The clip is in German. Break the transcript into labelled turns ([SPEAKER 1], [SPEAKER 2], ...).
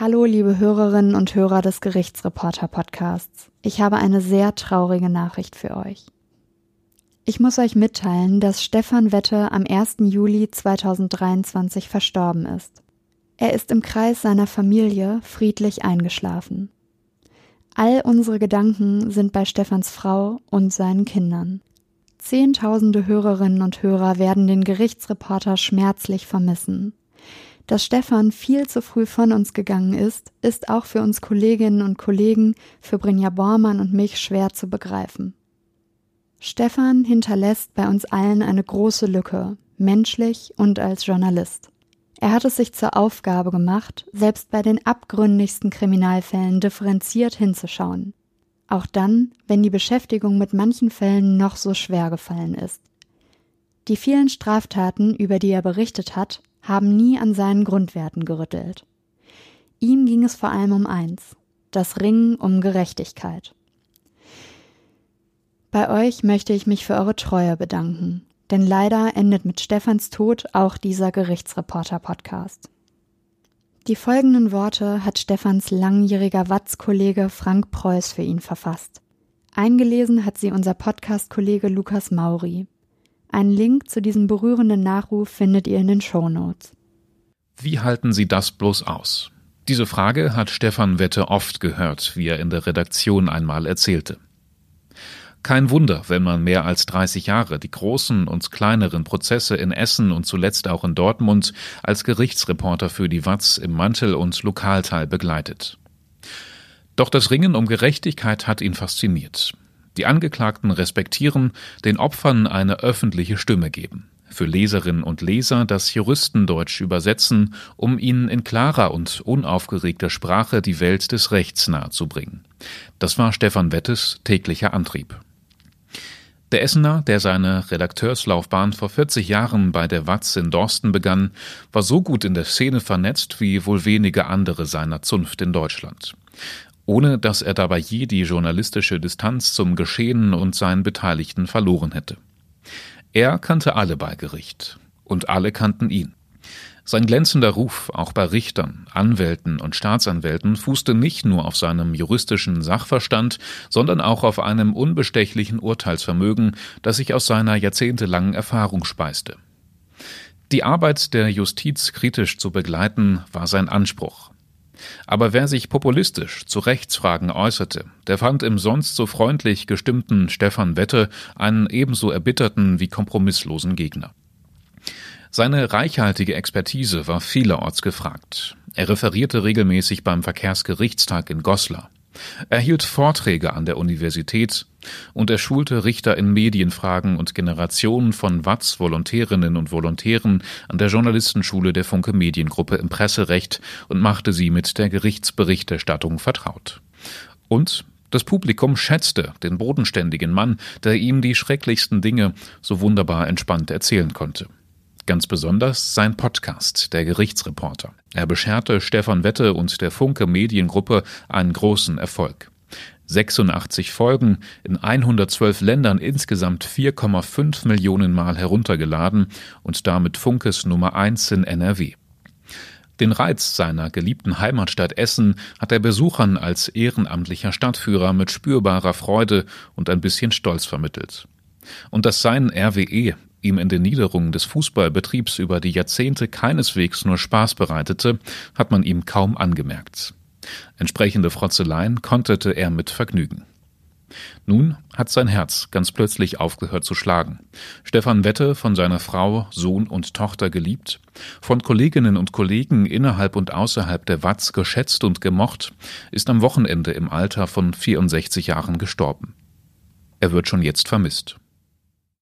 [SPEAKER 1] Hallo, liebe Hörerinnen und Hörer des Gerichtsreporter Podcasts. Ich habe eine sehr traurige Nachricht für euch. Ich muss euch mitteilen, dass Stefan Wette am 1. Juli 2023 verstorben ist. Er ist im Kreis seiner Familie friedlich eingeschlafen. All unsere Gedanken sind bei Stefans Frau und seinen Kindern. Zehntausende Hörerinnen und Hörer werden den Gerichtsreporter schmerzlich vermissen. Dass Stefan viel zu früh von uns gegangen ist, ist auch für uns Kolleginnen und Kollegen, für Brinja Bormann und mich schwer zu begreifen. Stefan hinterlässt bei uns allen eine große Lücke, menschlich und als Journalist. Er hat es sich zur Aufgabe gemacht, selbst bei den abgründigsten Kriminalfällen differenziert hinzuschauen. Auch dann, wenn die Beschäftigung mit manchen Fällen noch so schwer gefallen ist. Die vielen Straftaten, über die er berichtet hat, haben nie an seinen Grundwerten gerüttelt. Ihm ging es vor allem um eins, das Ringen um Gerechtigkeit. Bei euch möchte ich mich für eure Treue bedanken, denn leider endet mit Stefans Tod auch dieser Gerichtsreporter-Podcast. Die folgenden Worte hat Stefans langjähriger Watz-Kollege Frank Preuß für ihn verfasst. Eingelesen hat sie unser Podcast-Kollege Lukas Mauri. Einen Link zu diesem berührenden Nachruf findet ihr in den Show Notes.
[SPEAKER 2] Wie halten Sie das bloß aus? Diese Frage hat Stefan Wette oft gehört, wie er in der Redaktion einmal erzählte. Kein Wunder, wenn man mehr als 30 Jahre die großen und kleineren Prozesse in Essen und zuletzt auch in Dortmund als Gerichtsreporter für die Watz im Mantel- und Lokalteil begleitet. Doch das Ringen um Gerechtigkeit hat ihn fasziniert. Die Angeklagten respektieren, den Opfern eine öffentliche Stimme geben. Für Leserinnen und Leser das Juristendeutsch übersetzen, um ihnen in klarer und unaufgeregter Sprache die Welt des Rechts nahezubringen. Das war Stefan Wettes täglicher Antrieb. Der Essener, der seine Redakteurslaufbahn vor 40 Jahren bei der Watz in Dorsten begann, war so gut in der Szene vernetzt wie wohl wenige andere seiner Zunft in Deutschland ohne dass er dabei je die journalistische Distanz zum Geschehen und seinen Beteiligten verloren hätte. Er kannte alle bei Gericht, und alle kannten ihn. Sein glänzender Ruf, auch bei Richtern, Anwälten und Staatsanwälten, fußte nicht nur auf seinem juristischen Sachverstand, sondern auch auf einem unbestechlichen Urteilsvermögen, das sich aus seiner jahrzehntelangen Erfahrung speiste. Die Arbeit der Justiz kritisch zu begleiten, war sein Anspruch. Aber wer sich populistisch zu Rechtsfragen äußerte, der fand im sonst so freundlich gestimmten Stefan Wette einen ebenso erbitterten wie kompromisslosen Gegner. Seine reichhaltige Expertise war vielerorts gefragt. Er referierte regelmäßig beim Verkehrsgerichtstag in Goslar. Er hielt Vorträge an der Universität und er schulte Richter in Medienfragen und Generationen von Watz Volontärinnen und Volontären an der Journalistenschule der Funke Mediengruppe im Presserecht und machte sie mit der Gerichtsberichterstattung vertraut. Und das Publikum schätzte den bodenständigen Mann, der ihm die schrecklichsten Dinge so wunderbar entspannt erzählen konnte. Ganz besonders sein Podcast, der Gerichtsreporter. Er bescherte Stefan Wette und der Funke Mediengruppe einen großen Erfolg. 86 Folgen, in 112 Ländern insgesamt 4,5 Millionen Mal heruntergeladen und damit Funkes Nummer 1 in NRW. Den Reiz seiner geliebten Heimatstadt Essen hat er Besuchern als ehrenamtlicher Stadtführer mit spürbarer Freude und ein bisschen Stolz vermittelt. Und dass sein RWE ihm in den Niederungen des Fußballbetriebs über die Jahrzehnte keineswegs nur Spaß bereitete, hat man ihm kaum angemerkt. Entsprechende Frotzeleien konterte er mit Vergnügen. Nun hat sein Herz ganz plötzlich aufgehört zu schlagen. Stefan Wette, von seiner Frau, Sohn und Tochter geliebt, von Kolleginnen und Kollegen innerhalb und außerhalb der Watz geschätzt und gemocht, ist am Wochenende im Alter von 64 Jahren gestorben. Er wird schon jetzt vermisst.